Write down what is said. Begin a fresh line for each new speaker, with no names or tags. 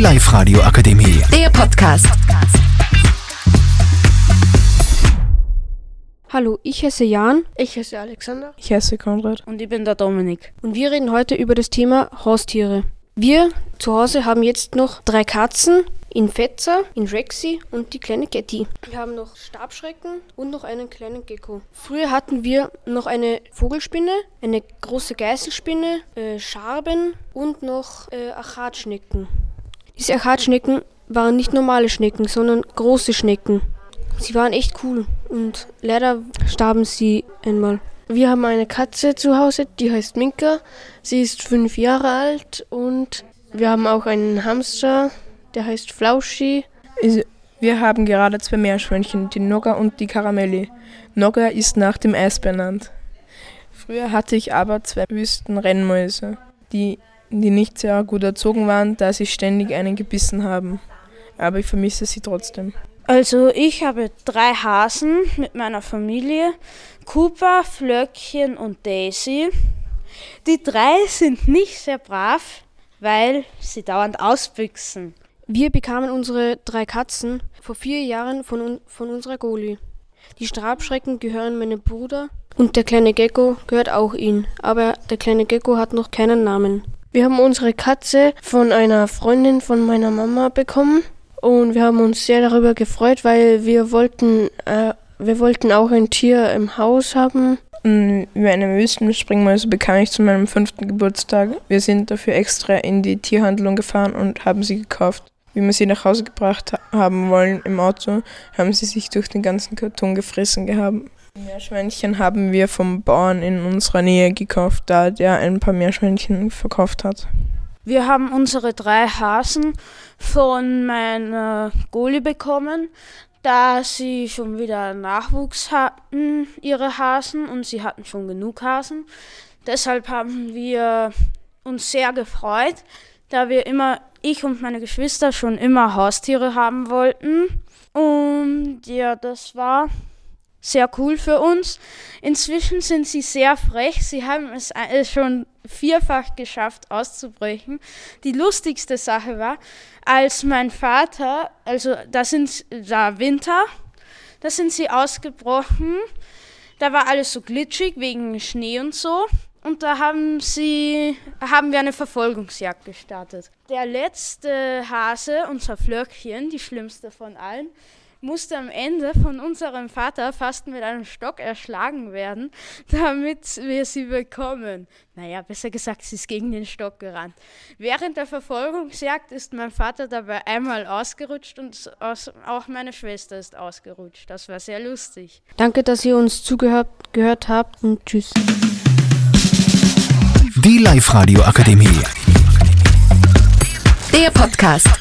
Live-Radio Akademie.
Der Podcast.
Hallo, ich heiße Jan
Ich heiße Alexander.
Ich heiße Konrad.
Und ich bin der Dominik.
und wir reden heute über das Thema Haustiere. Wir zu Hause haben jetzt noch drei Katzen, in Fetzer, in Rexy und die kleine Getty. Wir haben noch Stabschrecken und noch einen kleinen Gecko. Früher hatten wir noch eine Vogelspinne, eine große Geißelspinne, äh, Scharben und noch äh, Achatschnecken. Diese Achatschnecken waren nicht normale Schnecken, sondern große Schnecken. Sie waren echt cool und leider starben sie einmal.
Wir haben eine Katze zu Hause, die heißt Minka. Sie ist fünf Jahre alt und wir haben auch einen Hamster, der heißt Flauschi.
Wir haben gerade zwei Meerschweinchen, die Nogga und die Karamelli. Nogga ist nach dem Eis benannt. Früher hatte ich aber zwei Wüstenrennmäuse, die, die nicht sehr gut erzogen waren, da sie ständig einen gebissen haben. Aber ich vermisse sie trotzdem.
Also ich habe drei Hasen mit meiner Familie. Cooper, Flöckchen und Daisy. Die drei sind nicht sehr brav, weil sie dauernd ausbüchsen.
Wir bekamen unsere drei Katzen vor vier Jahren von, von unserer Goli. Die Stabschrecken gehören meinem Bruder und der kleine Gecko gehört auch ihm, aber der kleine Gecko hat noch keinen Namen.
Wir haben unsere Katze von einer Freundin von meiner Mama bekommen und wir haben uns sehr darüber gefreut, weil wir wollten, äh, wir wollten auch ein Tier im Haus haben.
Und wie eine Wüstenspringmäuse bekam ich zu meinem fünften Geburtstag. Wir sind dafür extra in die Tierhandlung gefahren und haben sie gekauft. Wie wir sie nach Hause gebracht ha- haben wollen im Auto, haben sie sich durch den ganzen Karton gefressen gehabt. Meerschweinchen haben wir vom Bauern in unserer Nähe gekauft, da der ein paar Meerschweinchen verkauft hat.
Wir haben unsere drei Hasen von meiner Goli bekommen, da sie schon wieder Nachwuchs hatten, ihre Hasen, und sie hatten schon genug Hasen. Deshalb haben wir uns sehr gefreut, da wir immer, ich und meine Geschwister schon immer Haustiere haben wollten. Und ja, das war sehr cool für uns. Inzwischen sind sie sehr frech. Sie haben es äh, schon vierfach geschafft auszubrechen. Die lustigste Sache war, als mein Vater, also da sind da Winter, da sind sie ausgebrochen. Da war alles so glitschig wegen Schnee und so. Und da haben sie, haben wir eine Verfolgungsjagd gestartet. Der letzte Hase, unser Flöckchen, die schlimmste von allen, musste am Ende von unserem Vater fast mit einem Stock erschlagen werden, damit wir sie bekommen. Naja, besser gesagt, sie ist gegen den Stock gerannt. Während der Verfolgungsjagd ist mein Vater dabei einmal ausgerutscht und aus, auch meine Schwester ist ausgerutscht. Das war sehr lustig.
Danke, dass ihr uns zugehört gehört habt und tschüss.
Die Live-Radio Akademie.
Der Podcast.